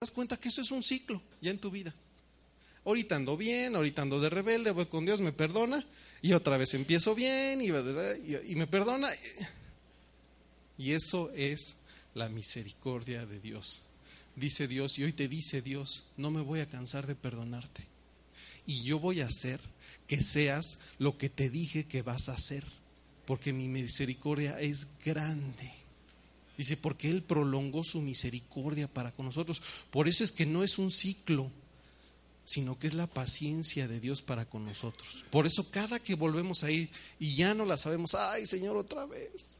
Das cuenta que eso es un ciclo ya en tu vida. Ahorita ando bien, ahorita ando de rebelde, voy con Dios, me perdona, y otra vez empiezo bien y, me perdona. Y eso es la misericordia de Dios. Dice Dios, y hoy te dice Dios, no me voy a cansar de perdonarte. Y yo voy a hacer que seas lo que te dije que vas a hacer, porque mi misericordia es grande. Dice, porque Él prolongó su misericordia para con nosotros. Por eso es que no es un ciclo, sino que es la paciencia de Dios para con nosotros. Por eso cada que volvemos a ir y ya no la sabemos, ay Señor, otra vez.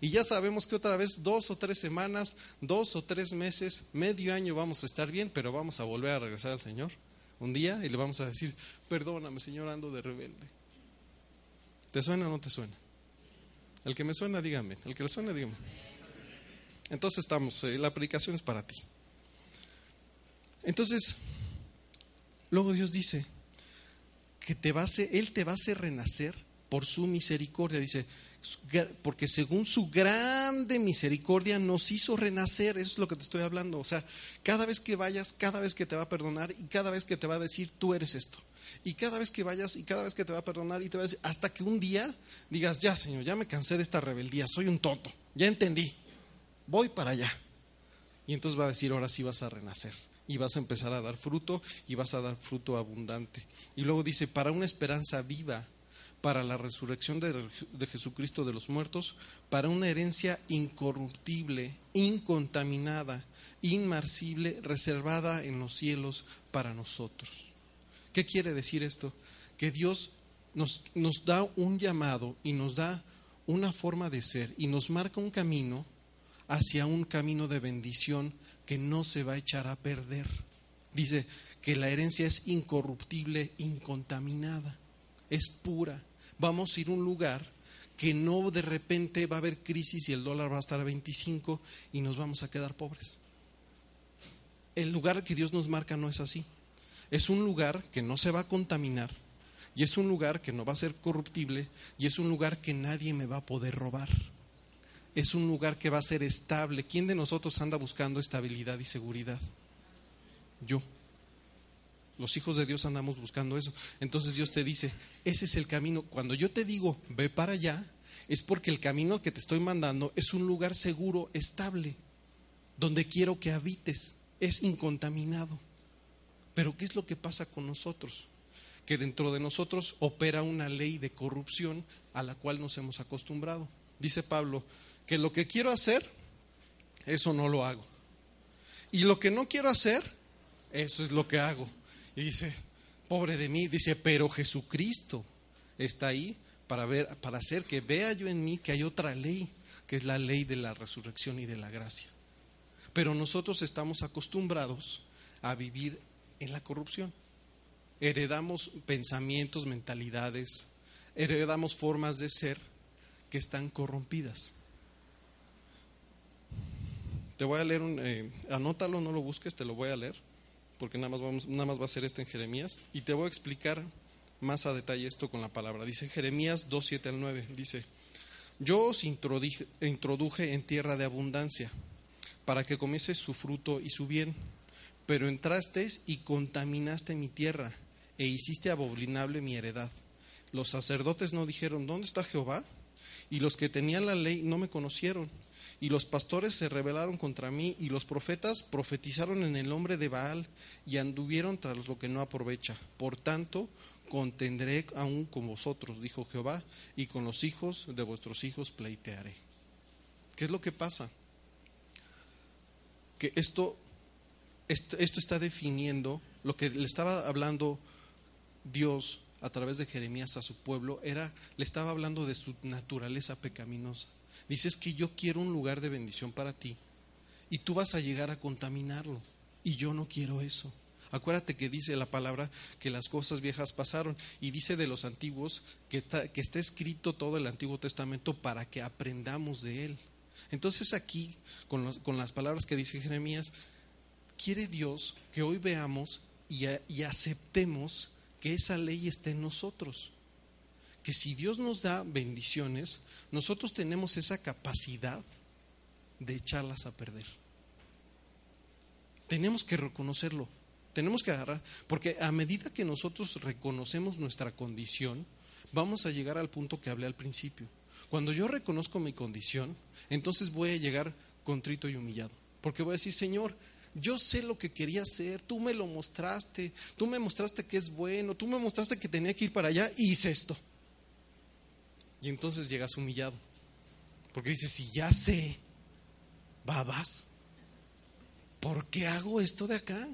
Y ya sabemos que otra vez dos o tres semanas, dos o tres meses, medio año vamos a estar bien, pero vamos a volver a regresar al Señor un día y le vamos a decir, perdóname Señor, ando de rebelde. ¿Te suena o no te suena? El que me suena, dígame. El que le suena, dígame. Entonces estamos, eh, la predicación es para ti. Entonces, luego Dios dice que te va a hacer, Él te va a hacer renacer por su misericordia. Dice, porque según su grande misericordia nos hizo renacer, eso es lo que te estoy hablando. O sea, cada vez que vayas, cada vez que te va a perdonar y cada vez que te va a decir, tú eres esto. Y cada vez que vayas y cada vez que te va a perdonar y te va a decir, hasta que un día digas, ya Señor, ya me cansé de esta rebeldía, soy un tonto, ya entendí, voy para allá. Y entonces va a decir, ahora sí vas a renacer. Y vas a empezar a dar fruto y vas a dar fruto abundante. Y luego dice, para una esperanza viva, para la resurrección de, de, Jesucristo de los muertos, para una herencia incorruptible, incontaminada, inmarcible, reservada en los cielos para nosotros. ¿Qué quiere decir esto? Que Dios nos, nos da un llamado y nos da una forma de ser y nos marca un camino hacia un camino de bendición que no se va a echar a perder. Dice que la herencia es incorruptible, incontaminada, es pura. Vamos a ir a un lugar que no de repente va a haber crisis y el dólar va a estar a 25 y nos vamos a quedar pobres. El lugar que Dios nos marca no es así. Es un lugar que no se va a contaminar y es un lugar que no va a ser corruptible y es un lugar que nadie me va a poder robar es un lugar que va a ser estable. ¿Quién de nosotros anda buscando estabilidad y seguridad? Yo. Los hijos de Dios andamos buscando eso. Entonces Dios te dice, ese es el camino. Cuando yo te digo, ve para allá, es porque el camino que te estoy mandando es un lugar seguro, estable, donde quiero que habites. Es incontaminado. Pero ¿qué es lo que pasa con nosotros? Que dentro de nosotros opera una ley de corrupción a la cual nos hemos acostumbrado. Dice Pablo, que lo que quiero hacer, eso no lo hago. Y lo que no quiero hacer, eso es lo que hago. Y dice, pobre de mí, dice, pero Jesucristo está ahí para ver, para hacer que vea yo en mí que hay otra ley, que es la ley de la resurrección y de la gracia. Pero nosotros estamos acostumbrados a vivir en la corrupción. Heredamos pensamientos, mentalidades, heredamos formas de ser que están corrompidas. Te voy a leer, un, eh, anótalo, no lo busques, te lo voy a leer, porque nada más, nada más va a ser esto en Jeremías, y te voy a explicar más a detalle esto con la palabra. Dice Jeremías 2, 7 al 9, dice, yo os introduje, en tierra de abundancia, para que comiese su fruto y su bien, pero entrasteis y contaminaste mi tierra, e hiciste abominable mi heredad. Los sacerdotes no dijeron, ¿dónde está Jehová? Y los que tenían la ley no me conocieron y los pastores se rebelaron contra mí, y los profetas profetizaron en el nombre de Baal, y anduvieron tras lo que no aprovecha. Por tanto, contendré aún con vosotros, dijo Jehová, y con los hijos de vuestros hijos pleitearé. ¿Qué es lo que pasa? Que esto, esto, esto está definiendo lo que le estaba hablando Dios a través de Jeremías a su pueblo, era, le estaba hablando de su naturaleza pecaminosa Dices que yo quiero un lugar de bendición para ti y tú vas a llegar a contaminarlo. Y yo no quiero eso. Acuérdate que dice la palabra que las cosas viejas pasaron y dice de los antiguos que está, que está escrito todo el Antiguo Testamento para que aprendamos de él. Entonces aquí, con, con las palabras que dice Jeremías, quiere Dios que hoy veamos y, y aceptemos que esa ley está en nosotros. Que si Dios nos da bendiciones, nosotros tenemos esa capacidad de echarlas a perder. Tenemos que reconocerlo. Tenemos que agarrar, porque a medida que nosotros reconocemos nuestra condición, vamos a llegar al punto que hablé al principio. Cuando yo reconozco mi condición, entonces voy a llegar contrito y humillado. Porque voy a decir, Señor, yo sé lo que quería hacer, tú me lo mostraste, tú me mostraste que es bueno, tú me mostraste que tenía que ir para allá y hice esto. Y entonces llegas humillado. Porque dices, si ya sé, babas, ¿por qué hago esto de acá?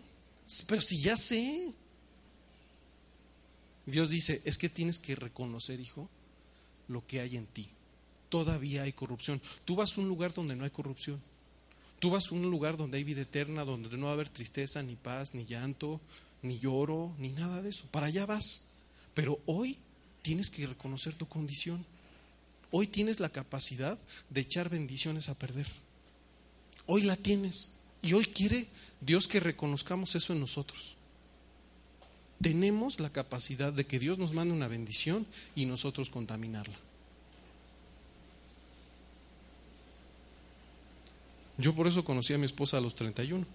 Pero si ya sé. Dios dice, es que tienes que reconocer, hijo, lo que hay en ti. Todavía hay corrupción. Tú vas a un lugar donde no hay corrupción. Tú vas a un lugar donde hay vida eterna, donde no va a haber tristeza, ni paz, ni llanto, ni lloro, ni nada de eso. Para allá vas. Pero hoy tienes que reconocer tu condición. Hoy tienes la capacidad de echar bendiciones a perder. Hoy la tienes. Y hoy quiere Dios que reconozcamos eso en nosotros. Tenemos la capacidad de que Dios nos mande una bendición y nosotros contaminarla. Yo por eso conocí a mi esposa a los 31.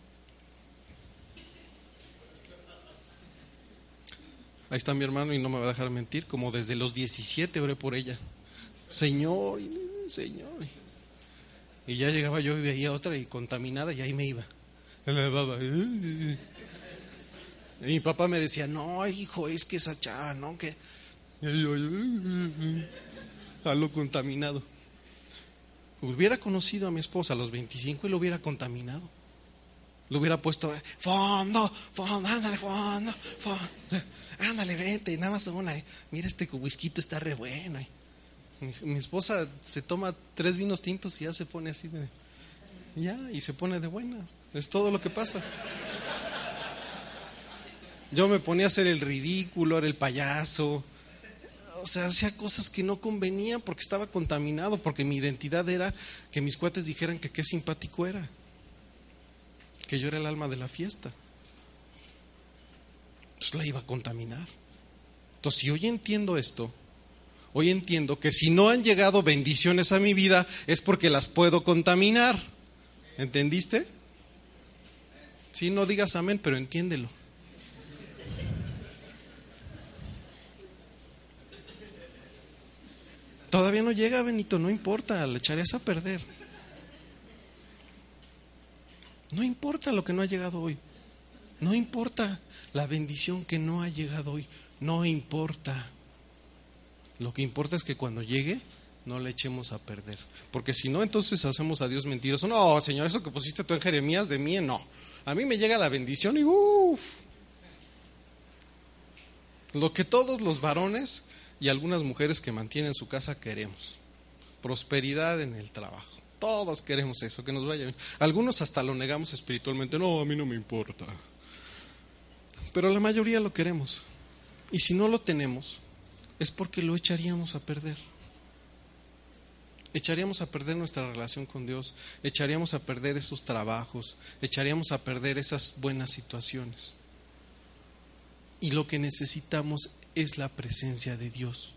Ahí está mi hermano y no me va a dejar mentir, como desde los 17 oré por ella. Señor, Señor. Y ya llegaba yo y veía otra y contaminada y ahí me iba. Y mi papá me decía, no, hijo, es que esa chava, ¿no? Que... A lo contaminado. Hubiera conocido a mi esposa a los 25 y lo hubiera contaminado. Lo hubiera puesto, fondo, fondo, ándale, fondo, fondo. Ándale, vete, nada más una. Mira, este whisky está re bueno. Mi, esposa se toma tres vinos tintos y ya se pone así de. Ya, y se pone de buenas. Es todo lo que pasa. Yo me ponía a hacer el ridículo, era el payaso. O sea, hacía cosas que no convenían porque estaba contaminado, porque mi identidad era que mis cuates dijeran que qué simpático era, que yo era el alma de la fiesta. Entonces la iba a contaminar. Entonces, si hoy entiendo esto, hoy entiendo que si no han llegado bendiciones a mi vida es porque las puedo contaminar. ¿Entendiste? Sí, no digas amén, pero entiéndelo. Todavía no llega, Benito, no importa, le echarías a perder. No importa lo que no ha llegado hoy. No importa la bendición que no ha llegado hoy. No importa. Lo que importa es que cuando llegue no le echemos a perder. Porque si no, entonces hacemos a Dios mentiroso. No, Señor, eso que pusiste tú en Jeremías de mí, no. A mí me llega la bendición y uff. Lo que todos los varones y algunas mujeres que mantienen su casa queremos. Prosperidad en el trabajo. Todos queremos eso, que nos vaya bien. Algunos hasta lo negamos espiritualmente. No, a mí no me importa. Pero la mayoría lo queremos. Y si no lo tenemos, es porque lo echaríamos a perder. Echaríamos a perder nuestra relación con Dios, echaríamos a perder esos trabajos, echaríamos a perder esas buenas situaciones. Y lo que necesitamos es la presencia de Dios,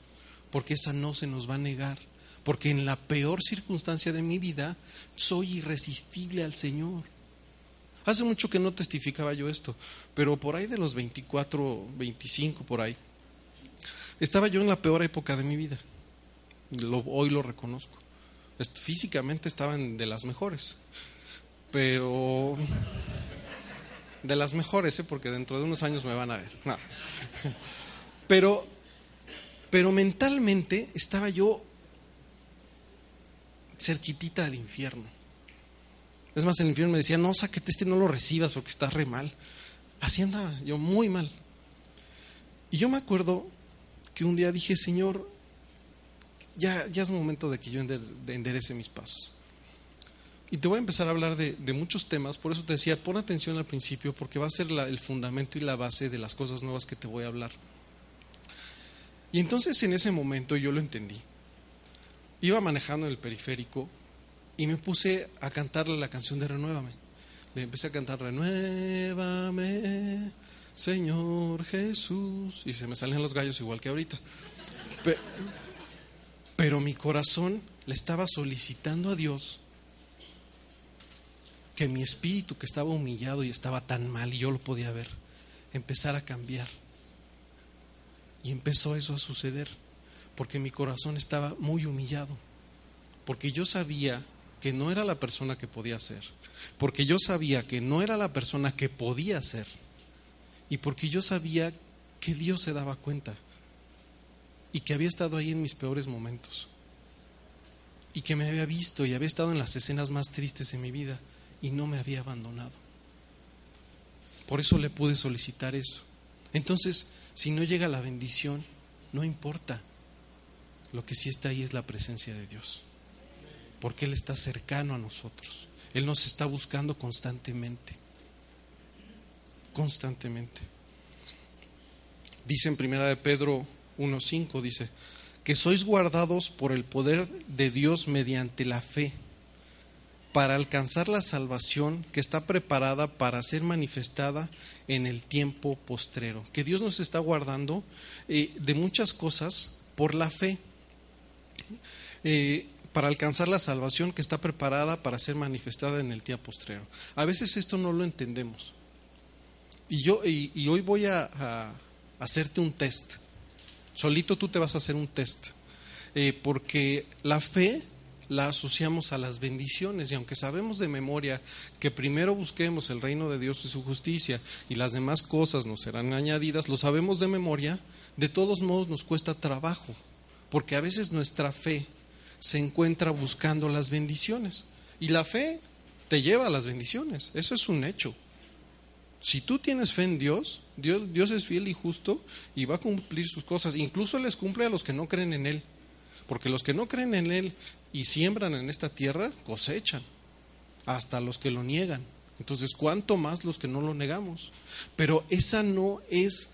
porque esa no se nos va a negar, porque en la peor circunstancia de mi vida soy irresistible al Señor. Hace mucho que no testificaba yo esto, pero por ahí de los 24, 25 por ahí, estaba yo en la peor época de mi vida. hoy lo reconozco. Físicamente estaban de las mejores, pero de las mejores, ¿eh? porque dentro de unos años me van a ver. Pero, pero mentalmente estaba yo cerquitita del infierno. Es más, el infierno me decía, no, sáquete este, no lo recibas porque está re mal. Así andaba yo muy mal. Y yo me acuerdo que un día dije, Señor, ya, ya es momento de que yo enderece mis pasos. Y te voy a empezar a hablar de, muchos temas, por eso te decía, pon atención al principio, porque va a ser el fundamento y la base de las cosas nuevas que te voy a hablar. Y entonces en ese momento yo lo entendí. Iba manejando en el periférico y me puse a cantarle la canción de Renuévame. Le empecé a cantar Renuévame, Señor Jesús. Y se me salen los gallos igual que ahorita. Pero mi corazón le estaba solicitando a Dios que mi espíritu que estaba humillado y estaba tan mal y yo lo podía ver, empezara a cambiar. Y empezó eso a suceder, porque mi corazón estaba muy humillado, porque yo sabía que no era la persona que podía ser, porque yo sabía que no era la persona que podía ser, y porque yo sabía que Dios se daba cuenta y que había estado ahí en mis peores momentos y que me había visto y había estado en las escenas más tristes de mi vida y no me había abandonado. Por eso le pude solicitar eso. Entonces, si no llega la bendición, no importa. Lo que sí está ahí es la presencia de Dios. Porque Él está cercano a nosotros. Él nos está buscando constantemente. Constantemente. Dice en primera de Pedro 1.5, dice, que sois guardados por el poder de Dios mediante la fe para alcanzar la salvación que está preparada para ser manifestada en el tiempo postrero. Que Dios nos está guardando eh, de muchas cosas por la fe, eh, para alcanzar la salvación que está preparada para ser manifestada en el tiempo postrero. A veces esto no lo entendemos. Y, yo, y, hoy voy a, hacerte un test. Solito tú te vas a hacer un test. Eh, porque la fe la asociamos a las bendiciones y aunque sabemos de memoria que primero busquemos el reino de Dios y su justicia y las demás cosas nos serán añadidas, lo sabemos de memoria, de todos modos nos cuesta trabajo, porque a veces nuestra fe se encuentra buscando las bendiciones y la fe te lleva a las bendiciones, eso es un hecho. Si tú tienes fe en Dios, Dios, es fiel y justo y va a cumplir sus cosas, incluso les cumple a los que no creen en Él. Porque los que no creen en Él y siembran en esta tierra, cosechan, hasta los que lo niegan. Entonces, ¿cuánto más los que no lo negamos? Pero esa no es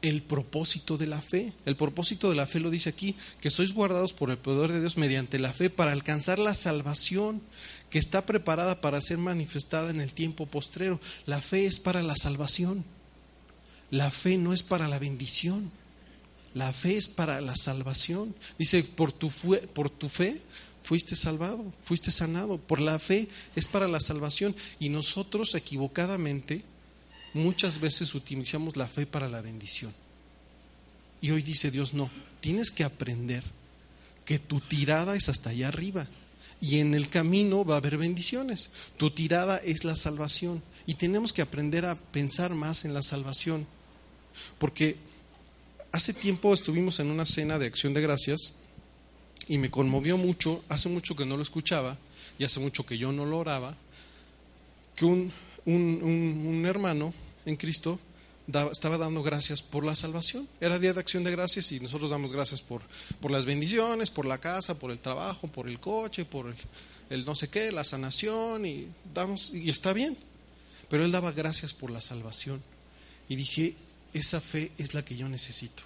el propósito de la fe. El propósito de la fe lo dice aquí, que sois guardados por el poder de Dios mediante la fe para alcanzar la salvación que está preparada para ser manifestada en el tiempo postrero. La fe es para la salvación. La fe no es para la bendición. La fe es para la salvación. Dice, por tu, por tu fe fuiste salvado, fuiste sanado. Por la fe es para la salvación. Y nosotros equivocadamente muchas veces utilizamos la fe para la bendición. Y hoy dice Dios, no, tienes que aprender que tu tirada es hasta allá arriba. Y en el camino va a haber bendiciones. Tu tirada es la salvación. Y tenemos que aprender a pensar más en la salvación. Porque hace tiempo estuvimos en una cena de acción de gracias y me conmovió mucho, hace mucho que no lo escuchaba y hace mucho que yo no lo oraba, que un, un, hermano en Cristo estaba dando gracias por la salvación. Era día de acción de gracias y nosotros damos gracias por, por las bendiciones, por la casa, por el trabajo, por el coche, por el, no sé qué, la sanación y damos y está bien. Pero él daba gracias por la salvación. Y dije, esa fe es la que yo necesito.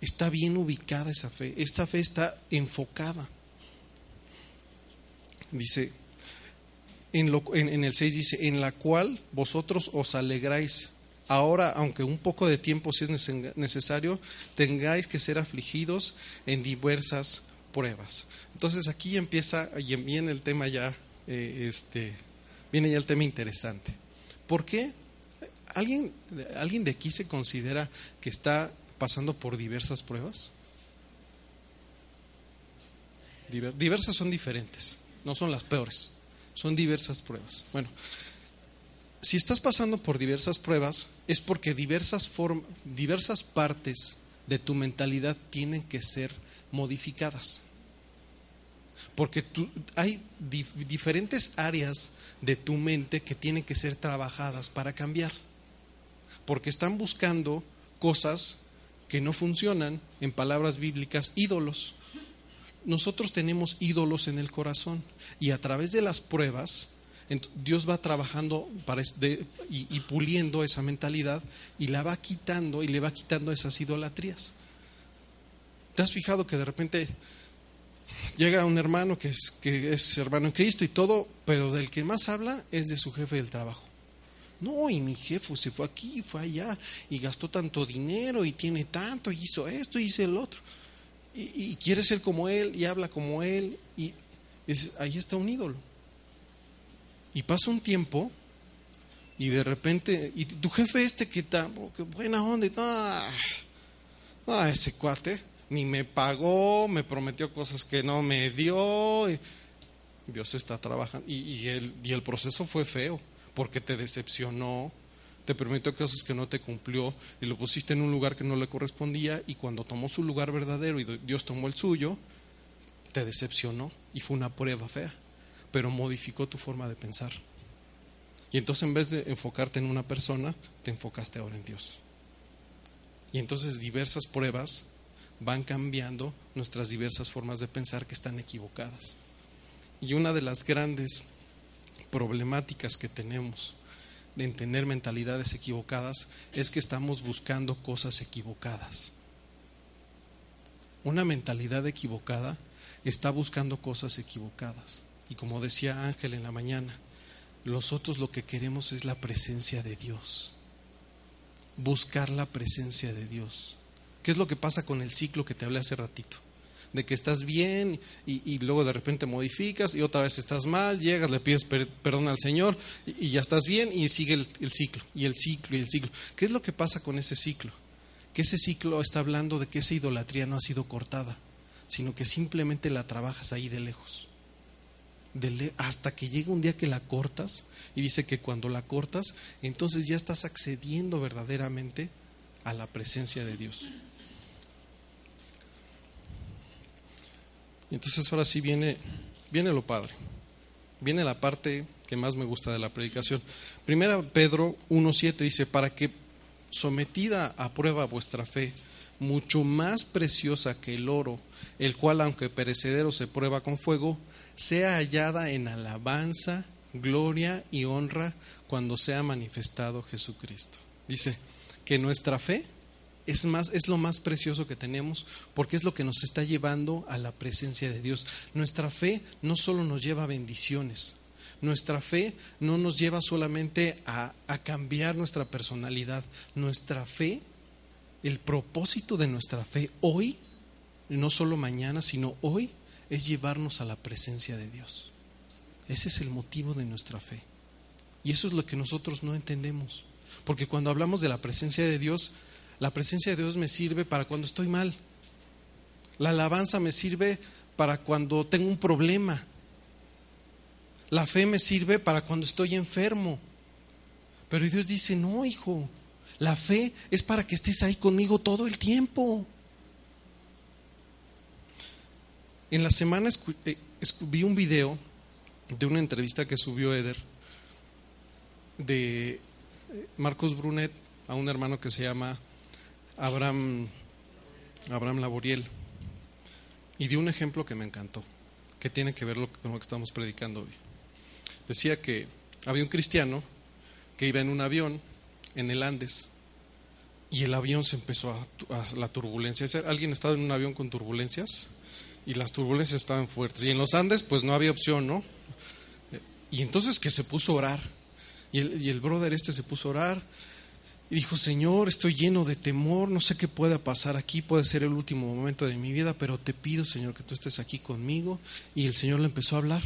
Está bien ubicada esa fe. Esa fe está enfocada. Dice, en, en, el 6 dice, en la cual vosotros os alegráis. Ahora, aunque un poco de tiempo si es necesario, tengáis que ser afligidos en diversas pruebas. Entonces aquí empieza, y viene el tema ya, eh, este, viene ya el tema interesante. ¿Por qué? ¿Alguien, ¿Alguien de aquí se considera que está pasando por diversas pruebas? Diversas son diferentes, no son las peores, son diversas pruebas. Bueno, si estás pasando por diversas pruebas es porque diversas, diversas partes de tu mentalidad tienen que ser modificadas. Porque hay diferentes áreas de tu mente que tienen que ser trabajadas para cambiar porque están buscando cosas que no funcionan, en palabras bíblicas, ídolos. nosotros tenemos ídolos en el corazón y a través de las pruebas Dios va trabajando para, y, puliendo esa mentalidad y la va quitando y le va quitando esas idolatrías. ¿Te has fijado que de repente llega un hermano que es, que es hermano en Cristo y todo, pero del que más habla es de su jefe del trabajo? No, y mi jefe se fue aquí, fue allá, y gastó tanto dinero, y tiene tanto, y hizo esto, y hizo el otro. Y, quiere ser como él, y habla como él, y ahí está un ídolo. Y pasa un tiempo y de repente, y tu jefe este que está, oh, qué buena onda, ah, ah, ese cuate ni me pagó, me prometió cosas que no me dio. Dios está trabajando. Y, el, y el proceso fue feo, porque te decepcionó, te prometió cosas que no te cumplió y lo pusiste en un lugar que no le correspondía y cuando tomó su lugar verdadero y Dios tomó el suyo, te decepcionó y fue una prueba fea pero modificó tu forma de pensar. Y entonces en vez de enfocarte en una persona, te enfocaste ahora en Dios. Y entonces diversas pruebas van cambiando nuestras diversas formas de pensar que están equivocadas. Y una de las grandes problemáticas que tenemos de tener mentalidades equivocadas es que estamos buscando cosas equivocadas. Una mentalidad equivocada está buscando cosas equivocadas. Y como decía Ángel en la mañana, nosotros lo que queremos es la presencia de Dios. Buscar la presencia de Dios. ¿Qué es lo que pasa con el ciclo que te hablé hace ratito? De que estás bien y, luego de repente modificas y otra vez estás mal, llegas, le pides perdón al Señor y, ya estás bien y sigue el, el ciclo y el ciclo y el ciclo. ¿Qué es lo que pasa con ese ciclo? Que ese ciclo está hablando de que esa idolatría no ha sido cortada, sino que simplemente la trabajas ahí de lejos hasta que llega un día que la cortas y dice que cuando la cortas, entonces ya estás accediendo verdaderamente a la presencia de Dios. Entonces ahora sí viene, viene lo padre, viene la parte que más me gusta de la predicación. Primera Pedro 1.7 dice, para que sometida a prueba vuestra fe, mucho más preciosa que el oro, el cual aunque perecedero se prueba con fuego, sea hallada en alabanza, gloria y honra cuando sea manifestado Jesucristo. Dice que nuestra fe es más es lo más precioso que tenemos porque es lo que nos está llevando a la presencia de Dios. Nuestra fe no solo nos lleva a bendiciones. Nuestra fe no nos lleva solamente a, a cambiar nuestra personalidad. Nuestra fe, el propósito de nuestra fe hoy, no solo mañana, sino hoy, es llevarnos a la presencia de Dios. Ese es el motivo de nuestra fe. Y eso es lo que nosotros no entendemos. Porque cuando hablamos de la presencia de Dios, la presencia de Dios me sirve para cuando estoy mal. La alabanza me sirve para cuando tengo un problema. La fe me sirve para cuando estoy enfermo. Pero Dios dice, no, hijo, la fe es para que estés ahí conmigo todo el tiempo. En la semana eh, vi un video de una entrevista que subió Eder de eh, Marcos Brunet a un hermano que se llama Abraham, Abraham Laboriel. Y dio un ejemplo que me encantó, que tiene que ver con lo que estamos predicando hoy. Decía que había un cristiano que iba en un avión en el Andes y el avión se empezó a, la turbulencia. ¿Alguien ha estado en un avión con turbulencias? Y las turbulencias estaban fuertes. Y en los Andes, pues no había opción, ¿no? Y entonces que se puso a orar. Y el, y el brother este se puso a orar y dijo, Señor, estoy lleno de temor, no sé qué pueda pasar aquí, puede ser el último momento de mi vida, pero te pido, Señor, que tú estés aquí conmigo. Y el Señor le empezó a hablar.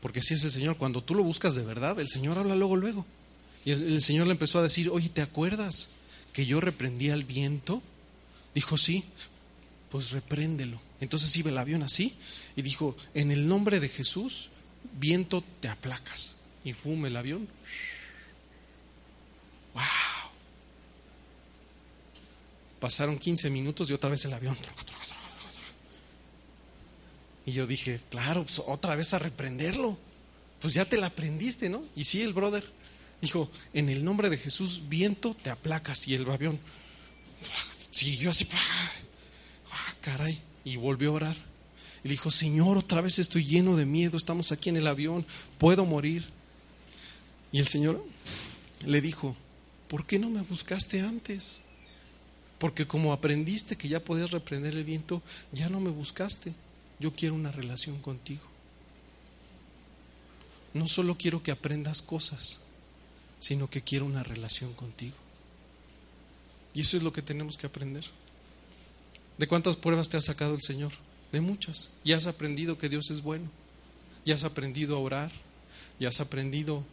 Porque si es el Señor, cuando tú lo buscas de verdad, el Señor habla luego, luego. Y el, el Señor le empezó a decir, oye, ¿te acuerdas que yo reprendí al viento? Dijo, sí, pues repréndelo. Entonces iba el avión así y dijo, en el nombre de Jesús, viento, te aplacas. Y fume el avión. ¡Wow! Pasaron 15 minutos y otra vez el avión. Y yo dije, claro, pues otra vez a reprenderlo. Pues ya te la aprendiste, ¿no? Y sí, el brother dijo, en el nombre de Jesús, viento, te aplacas. Y el avión siguió así caray. y volvió a orar. Y dijo, Señor, otra vez estoy lleno de miedo, estamos aquí en el avión, puedo morir. Y el Señor le dijo, ¿por qué no me buscaste antes? Porque como aprendiste que ya podías reprender el viento, ya no me buscaste. Yo quiero una relación contigo. No solo quiero que aprendas cosas, sino que quiero una relación contigo. Y eso es lo que tenemos que aprender. ¿De cuántas pruebas te ha sacado el Señor? De muchas. Y has aprendido que Dios es bueno. Y has aprendido a orar. Y has aprendido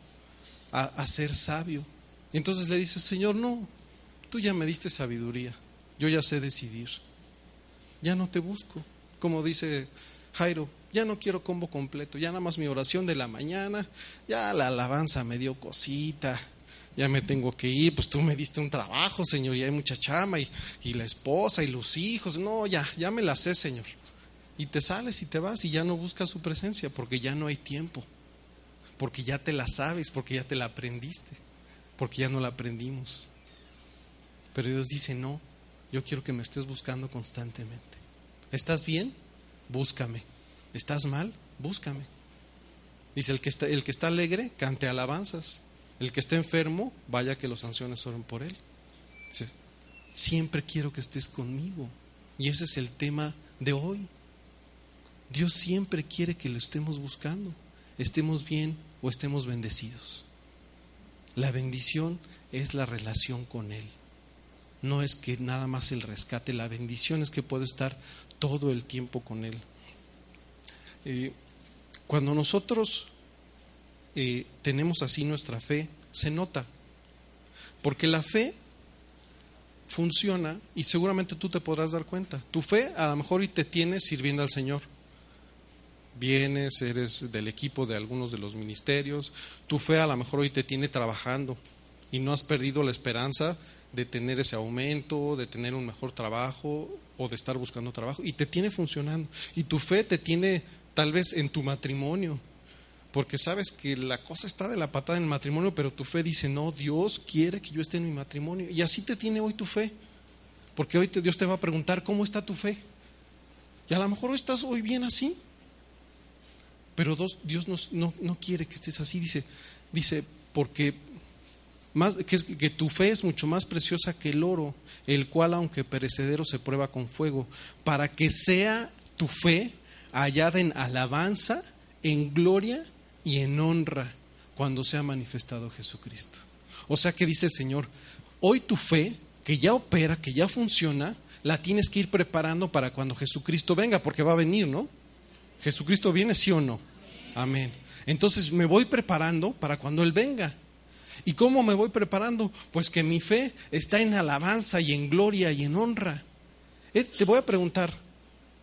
a, ser sabio. Y entonces le dices, Señor, no, tú ya me diste sabiduría. Yo ya sé decidir. Ya no te busco. Como dice Jairo, ya no quiero combo completo. Ya nada más mi oración de la mañana. Ya la alabanza me dio cosita ya me tengo que ir, pues tú me diste un trabajo, Señor, y hay mucha chama, y, y, la esposa, y los hijos, no, ya, ya me la sé, Señor. Y te sales y te vas y ya no buscas su presencia, porque ya no hay tiempo, porque ya te la sabes, porque ya te la aprendiste, porque ya no la aprendimos. Pero Dios dice, no, yo quiero que me estés buscando constantemente. ¿Estás bien? Búscame. ¿Estás mal? Búscame. Dice, el que está, el que está alegre, cante alabanzas. El que esté enfermo, vaya que los ancianos oren por él. Siempre quiero que estés conmigo. Y ese es el tema de hoy. Dios siempre quiere que lo estemos buscando, estemos bien o estemos bendecidos. La bendición es la relación con Él. No es que nada más el rescate, la bendición es que puedo estar todo el tiempo con Él. Eh, cuando nosotros eh, tenemos así nuestra fe, se nota. Porque la fe funciona y seguramente tú te podrás dar cuenta. Tu fe a lo mejor y te tiene sirviendo al Señor. Vienes, eres del equipo de algunos de los ministerios. Tu fe a lo mejor hoy te tiene trabajando y no has perdido la esperanza de tener ese aumento, de tener un mejor trabajo o de estar buscando trabajo. Y te tiene funcionando. Y tu fe te tiene tal vez en tu matrimonio porque sabes que la cosa está de la patada en el matrimonio, pero tu fe dice, no, Dios quiere que yo esté en mi matrimonio. Y así te tiene hoy tu fe, porque hoy Dios te va a preguntar, ¿cómo está tu fe? Y a lo mejor estás hoy bien así, pero Dios no, quiere que estés así, dice, dice, porque más, que tu fe es mucho más preciosa que el oro, el cual aunque perecedero se prueba con fuego, para que sea tu fe hallada en alabanza, en gloria y en honra cuando se ha manifestado Jesucristo. O sea que dice el Señor, hoy tu fe, que ya opera, que ya funciona, la tienes que ir preparando para cuando Jesucristo venga, porque va a venir, ¿no? Jesucristo viene, sí o no. Amén. Entonces me voy preparando para cuando Él venga. ¿Y cómo me voy preparando? Pues que mi fe está en alabanza y en gloria y en honra. Eh, te voy a preguntar,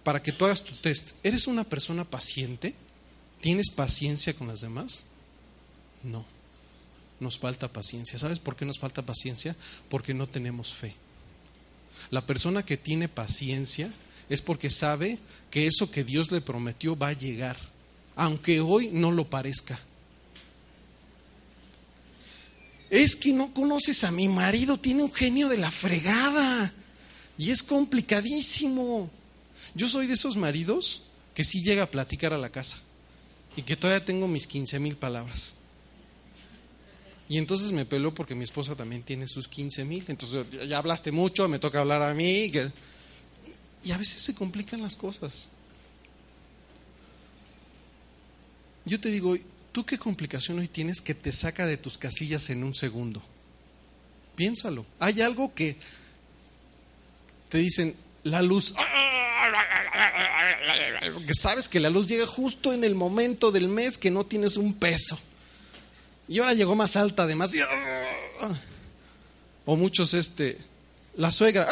para que tú hagas tu test, ¿eres una persona paciente? ¿Tienes paciencia con las demás? No. Nos falta paciencia. ¿Sabes por qué nos falta paciencia? Porque no tenemos fe. La persona que tiene paciencia es porque sabe que eso que Dios le prometió va a llegar, aunque hoy no lo parezca. Es que no conoces a mi marido, tiene un genio de la fregada y es complicadísimo. Yo soy de esos maridos que sí llega a platicar a la casa y que todavía tengo mis 15 mil palabras. Y entonces me peló porque mi esposa también tiene sus 15 mil. Entonces ya hablaste mucho, me toca hablar a mí. Y a veces se complican las cosas. Yo te digo, ¿tú qué complicación hoy tienes que te saca de tus casillas en un segundo? Piénsalo. Hay algo que te dicen, la luz, que sabes que la luz llega justo en el momento del mes que no tienes un peso. Y ahora llegó más alta además. O muchos, este, la suegra.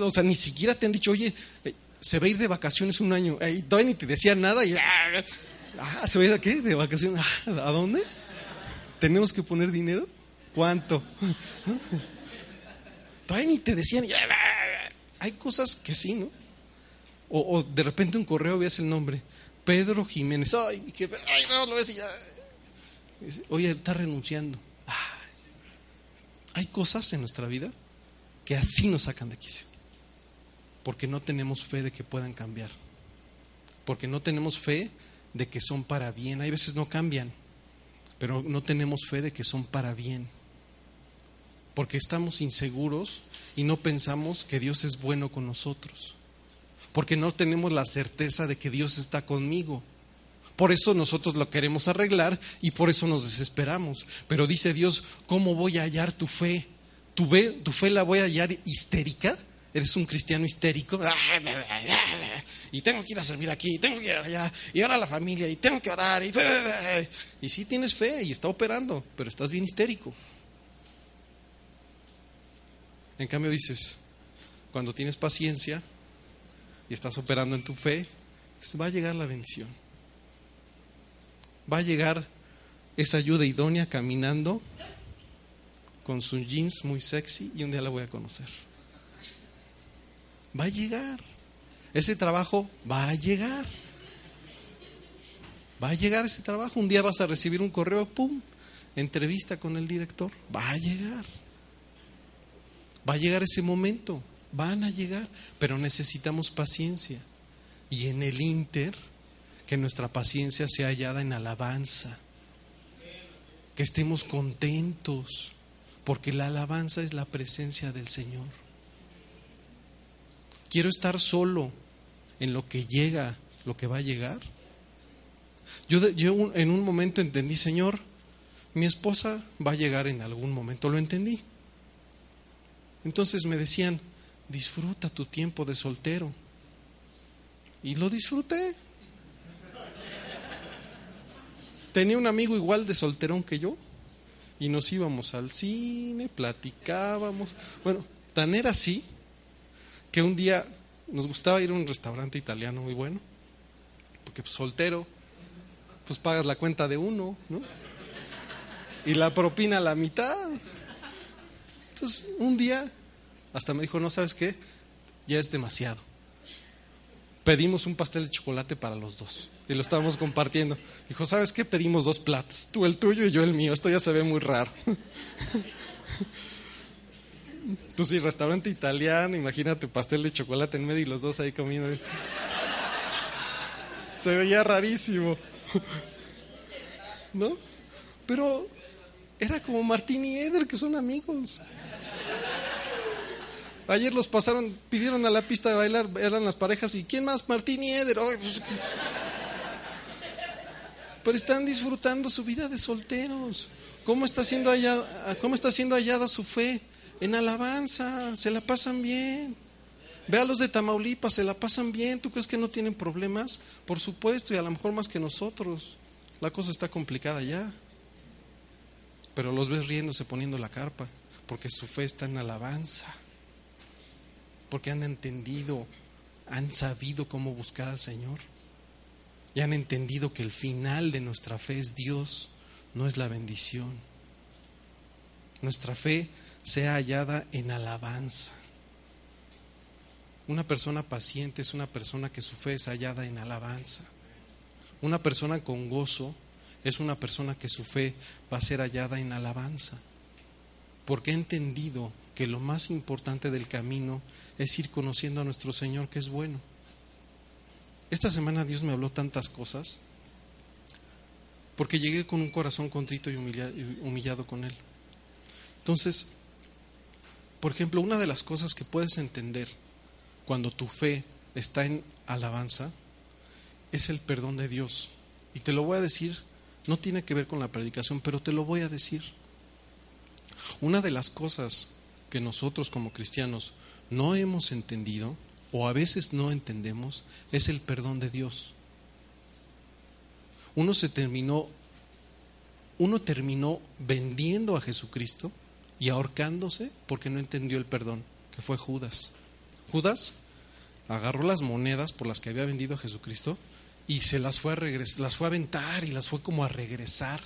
o sea, ni siquiera te han dicho, oye, eh, se va a ir de vacaciones un año. Y todavía ni te decían nada. Y, ah, ¿se va a ir de qué? ¿De vacaciones? ¿A dónde? ¿Tenemos que poner dinero? ¿Cuánto? Todavía ni te decían. Hay cosas que sí, ¿no? O, de repente un correo ves el nombre, Pedro Jiménez. Ay, no, lo ves y ya. Oye, está renunciando. hay cosas en nuestra vida que así nos sacan de quicio. Porque no tenemos fe de que puedan cambiar. Porque no tenemos fe de que son para bien. Hay veces no cambian, pero no tenemos fe de que son para bien. Porque estamos inseguros y no pensamos que Dios es bueno con nosotros. Porque no tenemos la certeza de que Dios está conmigo. Por eso nosotros lo queremos arreglar y por eso nos desesperamos. Pero dice Dios, ¿cómo voy a hallar tu fe? ¿Tu fe, tu fe la voy a hallar histérica? ¿Eres un cristiano histérico? Y tengo que ir a servir aquí, y tengo que ir allá, y ahora la familia, y tengo que orar. Y, y sí tienes fe y está operando, pero estás bien histérico. En cambio dices, cuando tienes paciencia y estás operando en tu fe, va a llegar la bendición va a llegar esa ayuda idónea caminando con sus jeans muy sexy y un día la voy a conocer. Va a llegar. Ese trabajo va a llegar. Va a llegar ese trabajo. Un día vas a recibir un correo, ¡pum! Entrevista con el director. Va a llegar. Va a llegar ese momento. Van a llegar. Pero necesitamos paciencia. Y en el Inter que nuestra paciencia sea hallada en alabanza, que estemos contentos, porque la alabanza es la presencia del Señor. Quiero estar solo en lo que llega, lo que va a llegar. Yo, yo en un momento entendí, Señor, mi esposa va a llegar en algún momento, lo entendí. Entonces me decían, disfruta tu tiempo de soltero. Y lo disfruté. Tenía un amigo igual de solterón que yo y nos íbamos al cine, platicábamos. Bueno, tan era así que un día nos gustaba ir a un restaurante italiano muy bueno, porque pues, soltero, pues pagas la cuenta de uno, ¿no? Y la propina a la mitad. Entonces, un día hasta me dijo, no sabes qué, ya es demasiado. Pedimos un pastel de chocolate para los dos y lo estábamos compartiendo. Dijo, ¿sabes qué? Pedimos dos platos, tú el tuyo y yo el mío. Esto ya se ve muy raro. pues sí, restaurante italiano, imagínate pastel de chocolate en medio y los dos ahí comiendo. Se veía rarísimo. ¿No? Pero era como Martín y Eder, que son amigos. Ayer los pasaron, pidieron a la pista de bailar, eran las parejas, ¿y quién más? Martín y Eder. Pues, pero están disfrutando su vida de solteros. ¿Cómo está siendo hallada, cómo está siendo hallada su fe? En alabanza, se la pasan bien. Ve a los de Tamaulipas, se la pasan bien. ¿Tú crees que no tienen problemas? Por supuesto, y a lo mejor más que nosotros. La cosa está complicada ya. Pero los ves riéndose poniendo la carpa, porque su fe está en alabanza. Porque han entendido, han sabido cómo buscar al Señor y han entendido que el final de nuestra fe es Dios, no es la bendición. Nuestra fe sea hallada en alabanza. Una persona paciente es una persona que su fe es hallada en alabanza. Una persona con gozo es una persona que su fe va a ser hallada en alabanza. Porque ha entendido que lo más importante del camino es ir conociendo a nuestro Señor que es bueno. Esta semana Dios me habló tantas cosas porque llegué con un corazón contrito y humillado, con Él. Entonces, por ejemplo, una de las cosas que puedes entender cuando tu fe está en alabanza es el perdón de Dios. Y te lo voy a decir, no tiene que ver con la predicación, pero te lo voy a decir. Una de las cosas que nosotros como cristianos no hemos entendido o a veces no entendemos es el perdón de Dios. Uno se terminó uno terminó vendiendo a Jesucristo y ahorcándose porque no entendió el perdón, que fue Judas. Judas agarró las monedas por las que había vendido a Jesucristo y se las fue a las fue a aventar y las fue como a regresar,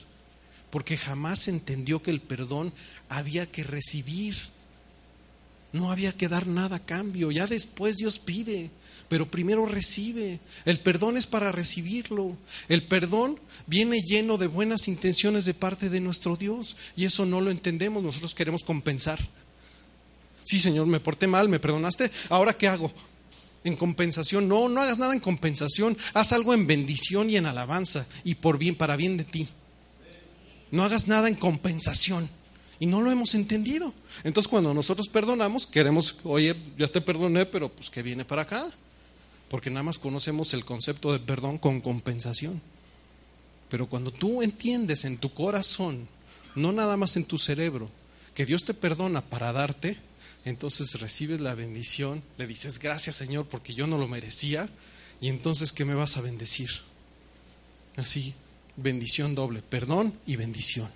porque jamás entendió que el perdón había que recibir. No había que dar nada a cambio, ya después Dios pide, pero primero recibe. El perdón es para recibirlo. El perdón viene lleno de buenas intenciones de parte de nuestro Dios y eso no lo entendemos, nosotros queremos compensar. Sí, Señor, me porté mal, me perdonaste, ahora ¿qué hago? En compensación. No, no hagas nada en compensación. Haz algo en bendición y en alabanza y por bien, para bien de ti. No hagas nada en compensación. Y no lo hemos entendido. Entonces cuando nosotros perdonamos, queremos, oye, ya te perdoné, pero pues que viene para acá. Porque nada más conocemos el concepto de perdón con compensación. Pero cuando tú entiendes en tu corazón, no nada más en tu cerebro, que Dios te perdona para darte, entonces recibes la bendición, le dices gracias Señor porque yo no lo merecía, y entonces ¿qué me vas a bendecir? Así, bendición doble, perdón y bendición.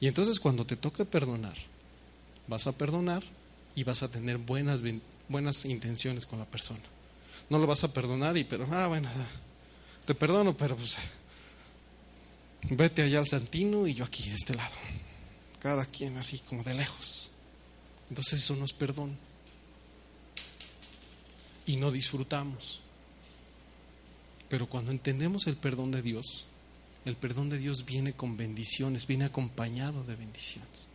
Y entonces cuando te toque perdonar, vas a perdonar y vas a tener buenas, buenas intenciones con la persona. No lo vas a perdonar y, pero, ah, bueno, te perdono, pero pues vete allá al Santino y yo aquí, a este lado. Cada quien así como de lejos. Entonces eso no es perdón. Y no disfrutamos. Pero cuando entendemos el perdón de Dios, el perdón de Dios viene con bendiciones, viene acompañado de bendiciones,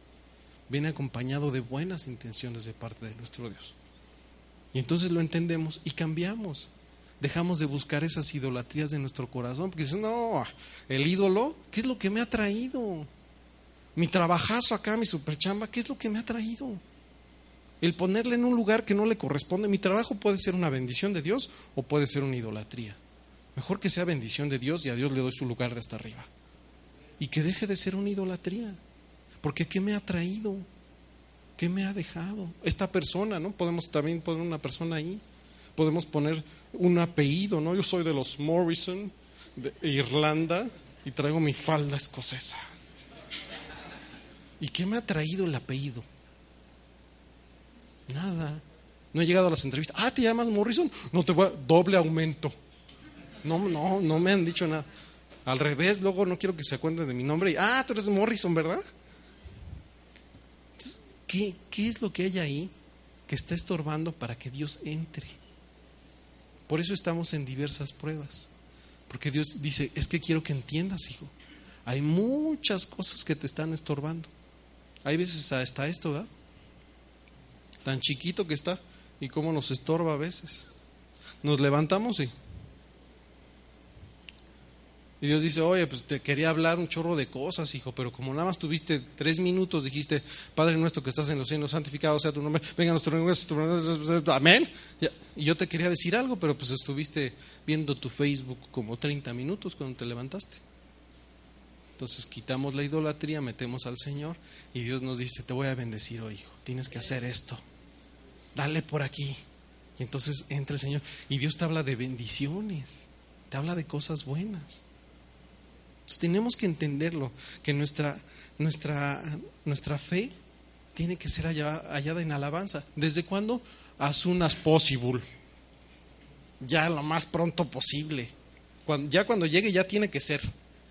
viene acompañado de buenas intenciones de parte de nuestro Dios. Y entonces lo entendemos y cambiamos. Dejamos de buscar esas idolatrías de nuestro corazón, porque dicen, no, el ídolo, ¿qué es lo que me ha traído? Mi trabajazo acá, mi superchamba, ¿qué es lo que me ha traído? El ponerle en un lugar que no le corresponde. Mi trabajo puede ser una bendición de Dios o puede ser una idolatría. Mejor que sea bendición de Dios y a Dios le doy su lugar de hasta arriba. Y que deje de ser una idolatría. Porque ¿qué me ha traído? ¿Qué me ha dejado? Esta persona, ¿no? Podemos también poner una persona ahí. Podemos poner un apellido, ¿no? Yo soy de los Morrison, de Irlanda, y traigo mi falda escocesa. ¿Y qué me ha traído el apellido? Nada. No he llegado a las entrevistas. Ah, ¿te llamas Morrison? No te voy a... Doble aumento. No, no, no me han dicho nada. Al revés, luego no quiero que se acuerden de mi nombre. Y, ah, tú eres Morrison, ¿verdad? ¿qué, ¿Qué es lo que hay ahí que está estorbando para que Dios entre? Por eso estamos en diversas pruebas. Porque Dios dice, es que quiero que entiendas, hijo. Hay muchas cosas que te están estorbando. Hay veces hasta esto, ¿verdad? Tan chiquito que está y cómo nos estorba a veces. Nos levantamos y y Dios dice, oye, pues te quería hablar un chorro de cosas, hijo, pero como nada más tuviste tres minutos, dijiste, Padre nuestro que estás en los cielos, santificado sea tu nombre, venga nuestro nombre, amén. Y yo te quería decir algo, pero pues estuviste viendo tu Facebook como 30 minutos cuando te levantaste. Entonces quitamos la idolatría, metemos al Señor y Dios nos dice, te voy a bendecir, oh hijo, tienes que hacer esto, dale por aquí. Y entonces entra el Señor y Dios te habla de bendiciones, te habla de cosas buenas tenemos que entenderlo, que nuestra, nuestra, nuestra fe tiene que ser hallada en alabanza. ¿Desde cuándo? As soon as possible. Ya lo más pronto posible. Ya cuando llegue ya tiene que ser.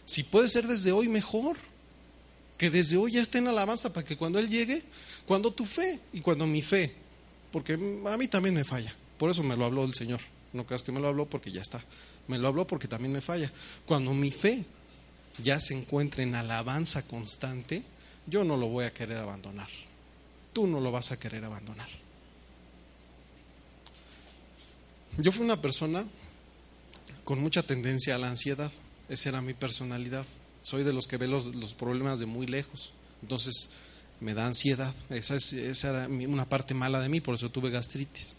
Si puede ser desde hoy, mejor. Que desde hoy ya esté en alabanza para que cuando Él llegue, cuando tu fe y cuando mi fe, porque a mí también me falla. Por eso me lo habló el Señor. No creas que me lo habló porque ya está. Me lo habló porque también me falla. Cuando mi fe ya se encuentra en alabanza constante, yo no lo voy a querer abandonar. Tú no lo vas a querer abandonar. Yo fui una persona con mucha tendencia a la ansiedad. Esa era mi personalidad. Soy de los que ve los, problemas de muy lejos. Entonces me da ansiedad. Esa, es, esa era una parte mala de mí, por eso tuve gastritis.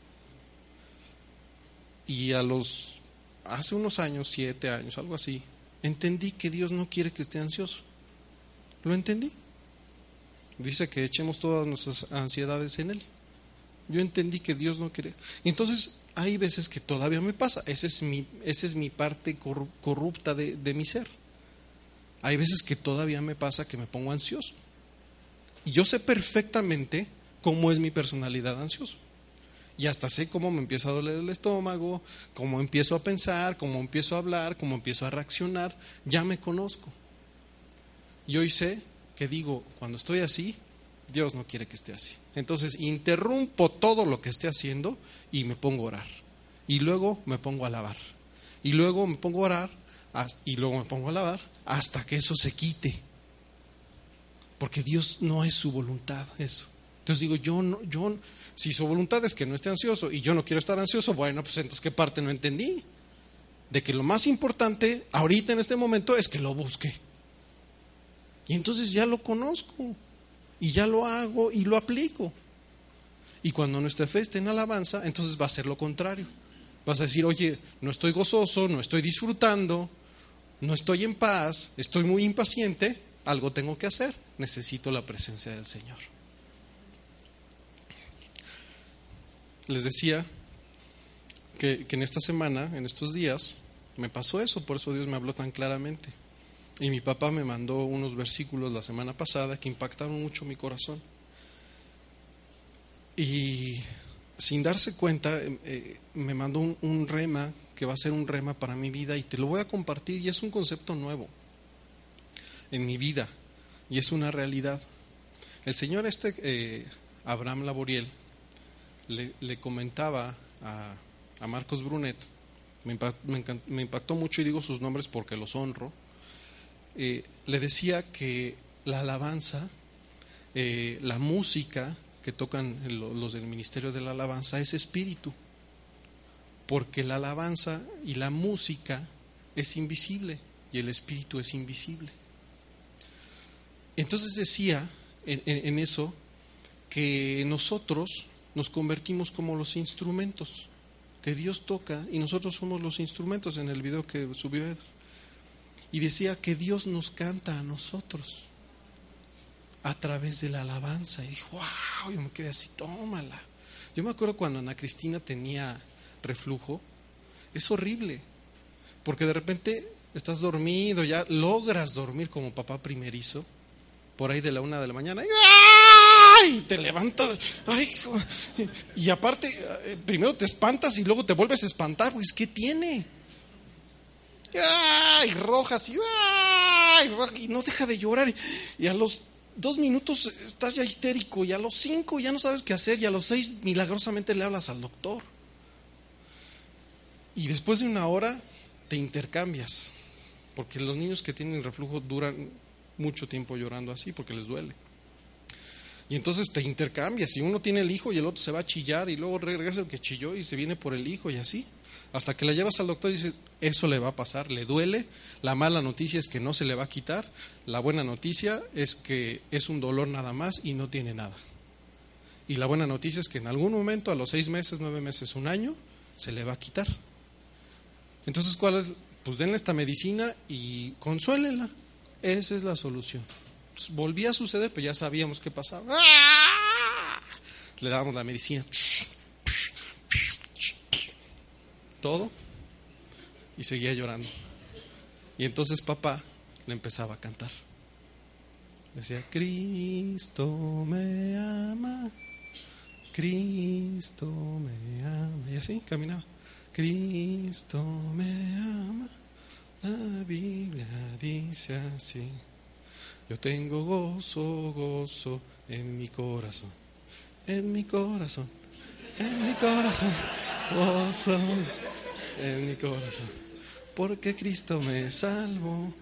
Y a los, hace unos años, siete años, algo así, entendí que Dios no quiere que esté ansioso. Lo entendí. Dice que echemos todas nuestras ansiedades en Él. Yo entendí que Dios no quiere. Entonces, hay veces que todavía me pasa. Esa es mi, esa es mi parte corrupta de, de mi ser. Hay veces que todavía me pasa que me pongo ansioso. Y yo sé perfectamente cómo es mi personalidad ansioso y hasta sé cómo me empieza a doler el estómago, cómo empiezo a pensar, cómo empiezo a hablar, cómo empiezo a reaccionar, ya me conozco. Y hoy sé que digo, cuando estoy así, Dios no quiere que esté así. Entonces interrumpo todo lo que esté haciendo y me pongo a orar. Y luego me pongo a lavar. Y luego me pongo a orar y luego me pongo a lavar hasta que eso se quite. Porque Dios no es su voluntad eso. Entonces digo, yo no, yo, si su voluntad es que no esté ansioso y yo no quiero estar ansioso, bueno, pues entonces qué parte no entendí. De que lo más importante ahorita en este momento es que lo busque. Y entonces ya lo conozco y ya lo hago y lo aplico. Y cuando nuestra fe esté en alabanza, entonces va a ser lo contrario. Vas a decir, oye, no estoy gozoso, no estoy disfrutando, no estoy en paz, estoy muy impaciente, algo tengo que hacer, necesito la presencia del Señor. Les decía que, que en esta semana, en estos días, me pasó eso, por eso Dios me habló tan claramente. Y mi papá me mandó unos versículos la semana pasada que impactaron mucho mi corazón. Y sin darse cuenta, eh, eh, me mandó un, rema que va a ser un rema para mi vida y te lo voy a compartir y es un concepto nuevo en mi vida y es una realidad. El señor este, eh, Abraham Laboriel, le, comentaba a, a, Marcos Brunet, me me, me impactó mucho y digo sus nombres porque los honro, eh, le decía que la alabanza, eh, la música que tocan los del Ministerio de la Alabanza es espíritu, porque la alabanza y la música es invisible y el espíritu es invisible. Entonces decía en, en, en eso que nosotros nos convertimos como los instrumentos que Dios toca y nosotros somos los instrumentos en el video que subió Ed y decía que Dios nos canta a nosotros a través de la alabanza. Y dijo, wow, yo me quedé así, tómala. Yo me acuerdo cuando Ana Cristina tenía reflujo, es horrible, porque de repente estás dormido, ya logras dormir como papá primerizo, por ahí de la una de la mañana, y te levantas, ¡ay! y aparte, primero te espantas y luego te vuelves a espantar, pues ¿qué tiene? ¡Ay! rojas y ¡ay! y no deja de llorar. Y a los dos minutos estás ya histérico y a los cinco ya no sabes qué hacer y a los seis milagrosamente le hablas al doctor. Y después de una hora te intercambias, porque los niños que tienen reflujo duran mucho tiempo llorando así porque les duele. Y entonces te intercambias y uno tiene el hijo y el otro se va a chillar y luego regresa el que chilló y se viene por el hijo y así. Hasta que la llevas al doctor y dices, eso le va a pasar, le duele. La mala noticia es que no se le va a quitar. La buena noticia es que es un dolor nada más y no tiene nada. Y la buena noticia es que en algún momento, a los seis meses, nueve meses, un año, se le va a quitar. Entonces, ¿cuál es? Pues denle esta medicina y consuélenla. Esa es la solución. Entonces, volvía a suceder, pero ya sabíamos qué pasaba. Le dábamos la medicina todo y seguía llorando. Y entonces papá le empezaba a cantar. Decía, Cristo me ama, Cristo me ama. Y así caminaba. Cristo me ama, la Biblia dice así. Yo tengo gozo, gozo en mi corazón, en mi corazón, en mi corazón, gozo en mi corazón. Porque Cristo me salvó.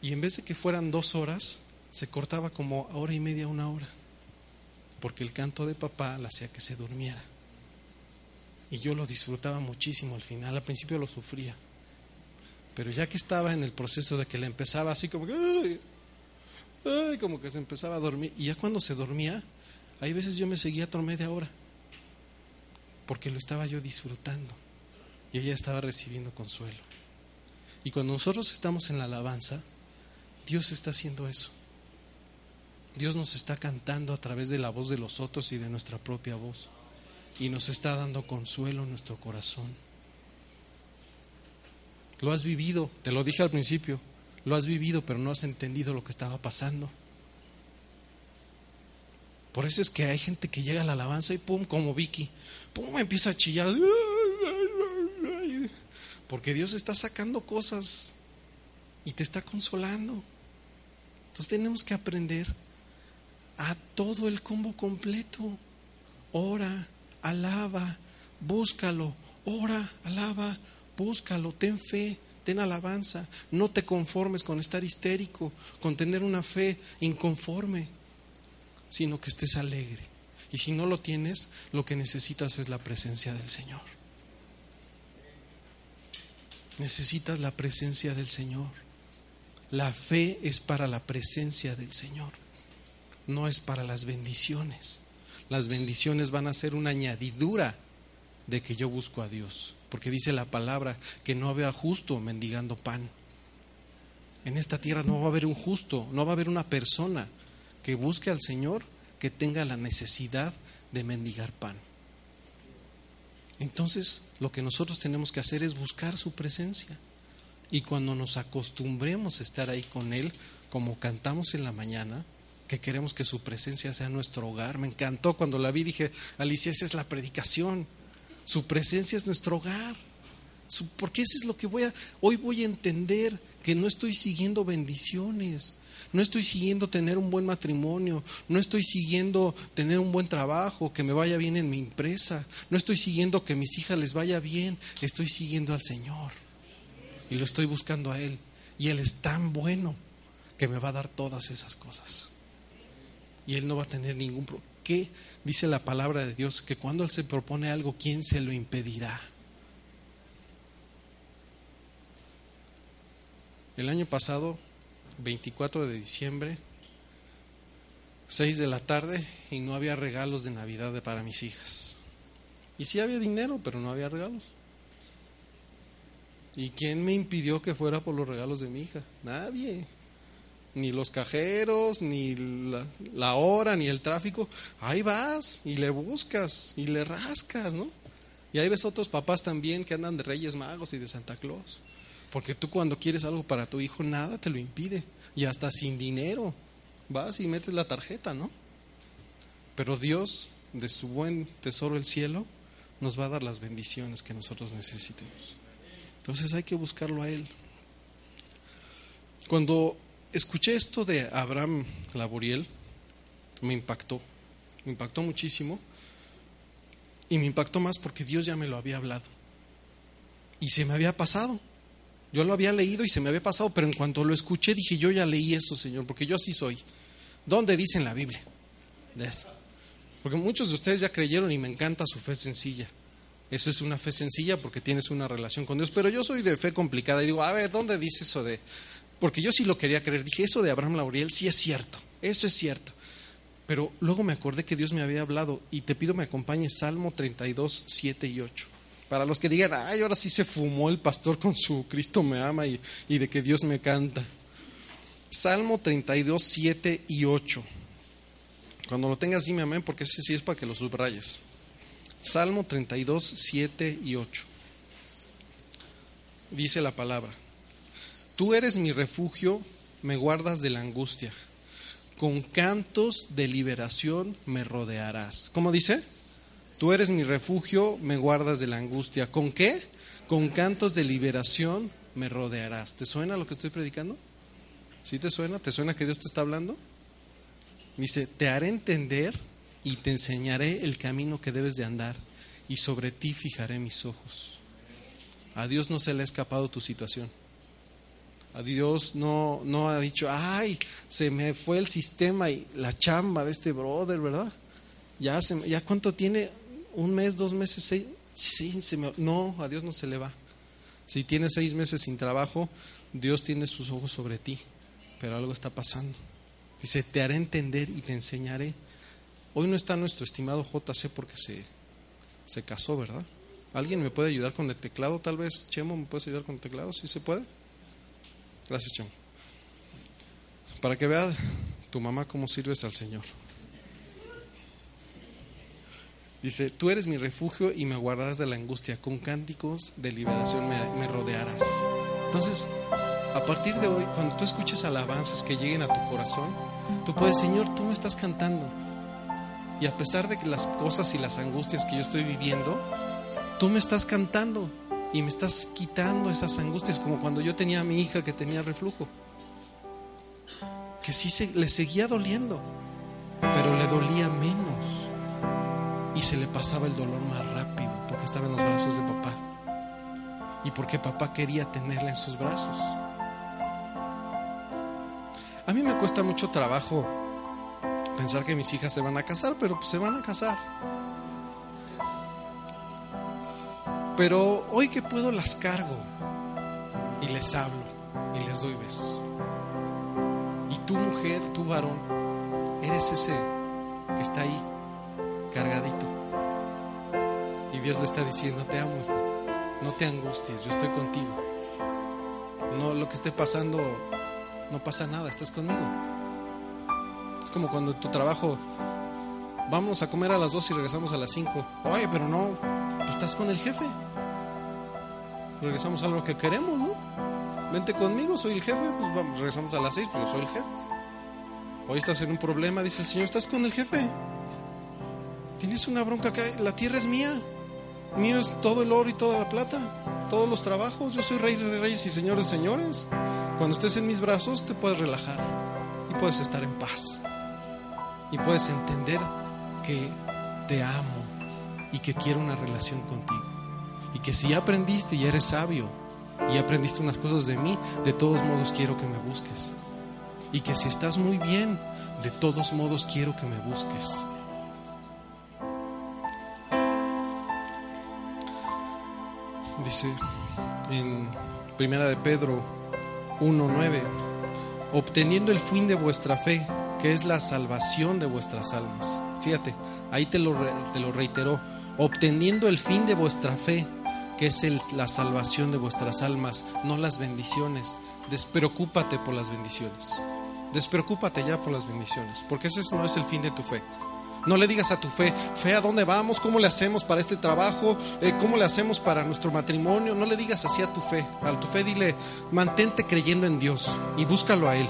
Y en vez de que fueran dos horas, se cortaba como hora y media, una hora. Porque el canto de papá le hacía que se durmiera. Y yo lo disfrutaba muchísimo al final. Al principio lo sufría. Pero ya que estaba en el proceso de que le empezaba así como que, como que se empezaba a dormir. Y ya cuando se dormía, hay veces yo me seguía otra media hora. Porque lo estaba yo disfrutando y ella estaba recibiendo consuelo. Y cuando nosotros estamos en la alabanza, Dios está haciendo eso. Dios nos está cantando a través de la voz de los otros y de nuestra propia voz. Y nos está dando consuelo en nuestro corazón. Lo has vivido, te lo dije al principio, lo has vivido, pero no has entendido lo que estaba pasando. Por eso es que hay gente que llega a la alabanza y pum, como Vicky, pum, empieza a chillar. Porque Dios está sacando cosas y te está consolando. Entonces tenemos que aprender a todo el combo completo. Ora, alaba, búscalo. Ora, alaba, búscalo. Ten fe, ten alabanza. No te conformes con estar histérico, con tener una fe inconforme. sino que estés alegre. Y si no lo tienes, lo que necesitas es la presencia del Señor. Necesitas la presencia del Señor. La fe es para la presencia del Señor, no es para las bendiciones. Las bendiciones van a ser una añadidura de que yo busco a Dios, porque dice la palabra que no había justo mendigando pan. En esta tierra no va a haber un justo, no va a haber una persona que busque al Señor que tenga la necesidad de mendigar pan. Entonces, lo que nosotros tenemos que hacer es buscar su presencia. Y cuando nos acostumbremos a estar ahí con Él, como cantamos en la mañana, que queremos que su presencia sea nuestro hogar. Me encantó cuando la vi, dije, Alicia, esa es la predicación. Su presencia es nuestro hogar. porque eso es lo que voy a, hoy voy a entender que no estoy siguiendo bendiciones, no estoy siguiendo tener un buen matrimonio, no estoy siguiendo tener un buen trabajo, que me vaya bien en mi empresa, no estoy siguiendo que mis hijas les vaya bien, estoy siguiendo al Señor y lo estoy buscando a Él. Y Él es tan bueno que me va a dar todas esas cosas. Y Él no va a tener ningún problema. ¿Qué dice la palabra de Dios? Que cuando Él se propone algo, ¿quién se lo impedirá? El año pasado 24 de diciembre, 6 de la tarde, y no había regalos de Navidad para mis hijas. Y sí había dinero, pero no había regalos. ¿Y quién me impidió que fuera por los regalos de mi hija? Nadie. Ni los cajeros, ni la, la, hora, ni el tráfico. Ahí vas y le buscas y le rascas, ¿no? Y ahí ves otros papás también que andan de Reyes Magos y de Santa Claus. Porque tú cuando quieres algo para tu hijo, nada te lo impide. Y hasta sin dinero, vas y metes la tarjeta, ¿no? Pero Dios, de su buen tesoro el cielo, nos va a dar las bendiciones que nosotros necesitemos. Entonces hay que buscarlo a Él. Cuando escuché esto de Abraham Laboriel, me impactó, me impactó muchísimo. Y me impactó más porque Dios ya me lo había hablado. Y se me había pasado. Yo lo había leído y se me había pasado, pero en cuanto lo escuché dije, yo ya leí eso, Señor, porque yo así soy. ¿Dónde dice en la Biblia? Eso. Porque muchos de ustedes ya creyeron y me encanta su fe sencilla. Eso es una fe sencilla porque tienes una relación con Dios. Pero yo soy de fe complicada y digo, a ver, ¿dónde dice eso de...? Porque yo sí lo quería creer. Dije, eso de Abraham Lauriel sí es cierto. Eso es cierto. Pero luego me acordé que Dios me había hablado y te pido me acompañes Salmo 32, 7 y 8. Para los que digan, ay, ahora sí se fumó el pastor con su Cristo me ama y, de que Dios me canta. Salmo 32, 7 y 8. Cuando lo tengas, dime amén, porque ese sí es para que lo subrayes. Salmo 32, 7 y 8. Dice la palabra, tú eres mi refugio, me guardas de la angustia, con cantos de liberación me rodearás. ¿Cómo dice? Tú eres mi refugio, me guardas de la angustia. ¿Con qué? Con cantos de liberación me rodearás. ¿Te suena lo que estoy predicando? ¿Sí te suena? ¿Te suena que Dios te está hablando? Dice, te haré entender y te enseñaré el camino que debes de andar y sobre ti fijaré mis ojos. A Dios no se le ha escapado tu situación. A Dios no, no ha dicho, ay, se me fue el sistema y la chamba de este brother, ¿verdad? Ya, ya cuánto tiene, un mes, dos meses, seis, sí, no, a Dios no se le va. Si tienes seis meses sin trabajo, Dios tiene sus ojos sobre ti, pero algo está pasando. Dice, te haré entender y te enseñaré. Hoy no está nuestro estimado JC porque se, se casó, ¿verdad? ¿Alguien me puede ayudar con el teclado? Tal vez, Chemo, ¿me puedes ayudar con el teclado? ¿Sí se puede? Gracias, Chemo. Para que vea tu mamá cómo sirves al Señor. Dice, tú eres mi refugio y me guardarás de la angustia, con cánticos de liberación me, rodearás. Entonces, a partir de hoy, cuando tú escuches alabanzas que lleguen a tu corazón, tú puedes, Señor, tú me estás cantando. Y a pesar de que las cosas y las angustias que yo estoy viviendo, tú me estás cantando y me estás quitando esas angustias, como cuando yo tenía a mi hija que tenía reflujo, que sí se, le seguía doliendo, pero le dolía menos y se le pasaba el dolor más rápido porque estaba en los brazos de papá y porque papá quería tenerla en sus brazos. A mí me cuesta mucho trabajo pensar que mis hijas se van a casar, pero se van a casar. Pero hoy que puedo las cargo y les hablo y les doy besos. Y tu mujer, tu varón, eres ese que está ahí, cargadito. Y Dios le está diciendo, te amo, hijo. No te angusties, yo estoy contigo. No, lo que esté pasando, no pasa nada, estás conmigo. Es como cuando tu trabajo, vamos a comer a las dos y regresamos a las cinco. Oye, pero no, estás con el jefe. Regresamos a lo que queremos, ¿no? Vente conmigo, soy el jefe, pues vamos, regresamos a las seis, pues yo soy el jefe. Hoy estás en un problema, dice el Señor, estás con el jefe. Tienes una bronca acá, la tierra es mía. Mío es todo el oro y toda la plata, todos los trabajos. Yo soy rey de reyes y señor de señores. Cuando estés en mis brazos te puedes relajar y puedes estar en paz. Y puedes entender que te amo y que quiero una relación contigo. Y que si ya aprendiste y eres sabio y aprendiste unas cosas de mí, de todos modos quiero que me busques. Y que si estás muy bien, de todos modos quiero que me busques. Dice en Primera de Pedro 1:9, obteniendo el fin de vuestra fe, que es la salvación de vuestras almas. Fíjate, ahí te lo, te lo reiteró, obteniendo el fin de vuestra fe, que es el, la salvación de vuestras almas, no las bendiciones. Despreocúpate por las bendiciones. Despreocúpate ya por las bendiciones, porque ese no es el fin de tu fe. No le digas a tu fe, fe, ¿a dónde vamos? ¿Cómo le hacemos para este trabajo? Eh, ¿Cómo le hacemos para nuestro matrimonio? No le digas así a tu fe. A tu fe dile, mantente creyendo en Dios y búscalo a Él.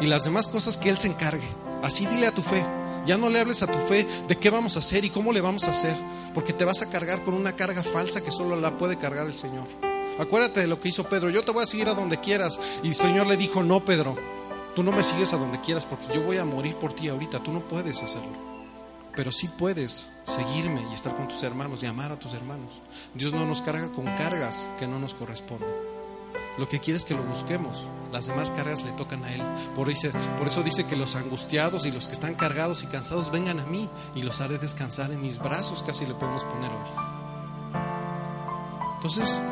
Y las demás cosas que Él se encargue. Así dile a tu fe. Ya no le hables a tu fe de qué vamos a hacer y cómo le vamos a hacer. Porque te vas a cargar con una carga falsa que solo la puede cargar el Señor. Acuérdate de lo que hizo Pedro. Yo te voy a seguir a donde quieras. Y el Señor le dijo, no, Pedro. Tú no me sigues a donde quieras porque yo voy a morir por ti ahorita. Tú no puedes hacerlo pero sí puedes seguirme y estar con tus hermanos y amar a tus hermanos. Dios no nos carga con cargas que no nos corresponden. Lo que quiere es que lo busquemos. Las demás cargas le tocan a Él. Por, por eso dice que los angustiados y los que están cargados y cansados vengan a mí y los haré descansar en mis brazos, casi le podemos poner hoy. Entonces,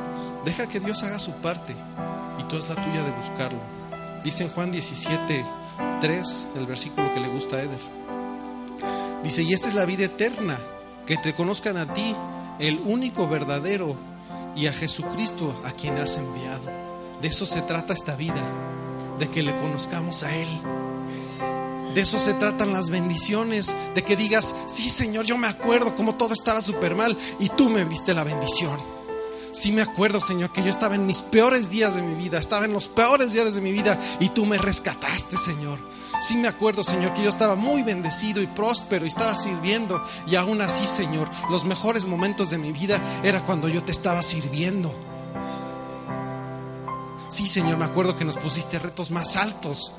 deja que Dios haga su parte y tú es la tuya de buscarlo. Dice en Juan 17, 3, el versículo que le gusta a Eder. Dice, y esta es la vida eterna, que te conozcan a ti, el único verdadero, y a Jesucristo a quien has enviado. De eso se trata esta vida, de que le conozcamos a Él. De eso se tratan las bendiciones, de que digas, sí Señor, yo me acuerdo como todo estaba súper mal y tú me viste la bendición. Sí me acuerdo, Señor, que yo estaba en mis peores días de mi vida, estaba en los peores días de mi vida y tú me rescataste, Señor. Sí me acuerdo, Señor, que yo estaba muy bendecido y próspero y estaba sirviendo. Y aún así, Señor, los mejores momentos de mi vida era cuando yo te estaba sirviendo. Sí, Señor, me acuerdo que nos pusiste retos más altos,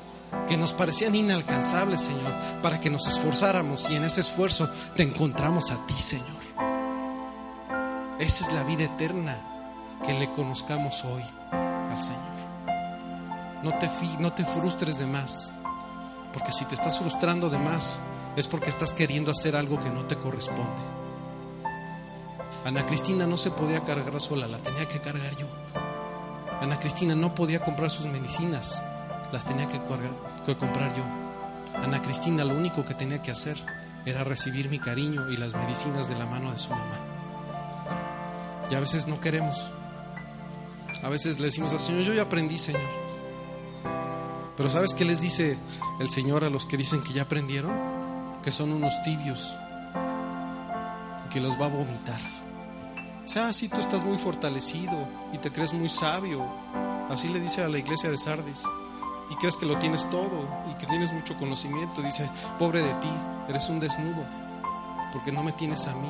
que nos parecían inalcanzables, Señor, para que nos esforzáramos y en ese esfuerzo te encontramos a ti, Señor. Esa es la vida eterna, que le conozcamos hoy al Señor. No te, no te frustres de más. Porque si te estás frustrando de más, es porque estás queriendo hacer algo que no te corresponde. Ana Cristina no se podía cargar sola, la tenía que cargar yo. Ana Cristina no podía comprar sus medicinas, las tenía que, comprar yo. Ana Cristina lo único que tenía que hacer era recibir mi cariño y las medicinas de la mano de su mamá. Y a veces no queremos. A veces le decimos al Señor, yo ya aprendí, Señor. Pero ¿sabes qué les dice el Señor a los que dicen que ya aprendieron? Que son unos tibios, que los va a vomitar. O sea, si tú estás muy fortalecido y te crees muy sabio, así le dice a la iglesia de Sardis, y crees que lo tienes todo y que tienes mucho conocimiento, dice, pobre de ti, eres un desnudo, porque no me tienes a mí,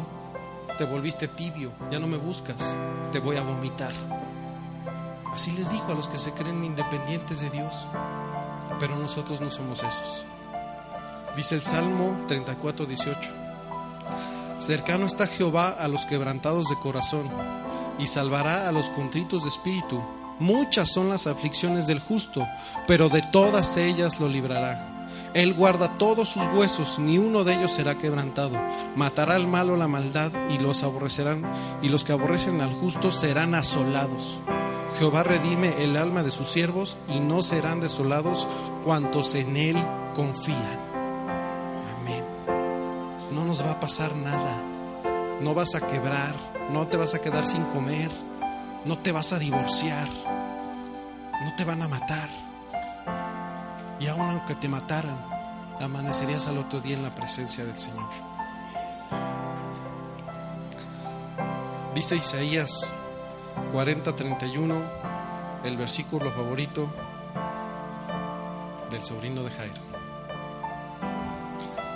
te volviste tibio, ya no me buscas, te voy a vomitar. Así les dijo a los que se creen independientes de Dios pero nosotros no somos esos. Dice el Salmo 34, 18. Cercano está Jehová a los quebrantados de corazón y salvará a los contritos de espíritu. Muchas son las aflicciones del justo, pero de todas ellas lo librará. Él guarda todos sus huesos, ni uno de ellos será quebrantado. Matará al malo la maldad y los aborrecerán, y los que aborrecen al justo serán asolados. Jehová redime el alma de sus siervos y no serán desolados cuantos en él confían. Amén. No nos va a pasar nada. No vas a quebrar, no te vas a quedar sin comer, no te vas a divorciar, no te van a matar. Y aun aunque te mataran, amanecerías al otro día en la presencia del Señor. Dice Isaías 40:31, el versículo favorito del sobrino de Jairo.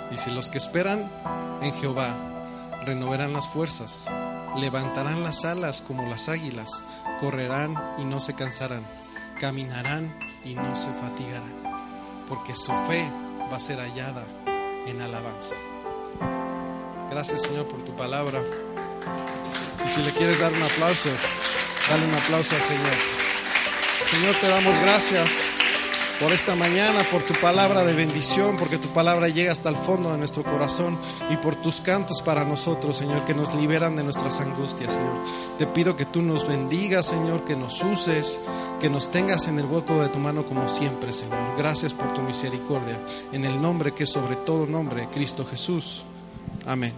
Dice, los que esperan en Jehová renovarán las fuerzas, levantarán las alas como las águilas, correrán y no se cansarán, caminarán y no se fatigarán, porque su fe va a ser hallada en alabanza. Gracias Señor por tu palabra. Y si le quieres dar un aplauso, dale un aplauso al Señor. Señor, te damos gracias por esta mañana, por tu palabra de bendición, porque tu palabra llega hasta el fondo de nuestro corazón y por tus cantos para nosotros, Señor, que nos liberan de nuestras angustias, Señor. Te pido que tú nos bendigas, Señor, que nos uses, que nos tengas en el hueco de tu mano como siempre, Señor. Gracias por tu misericordia. En el nombre que es sobre todo nombre, Cristo Jesús. Amén.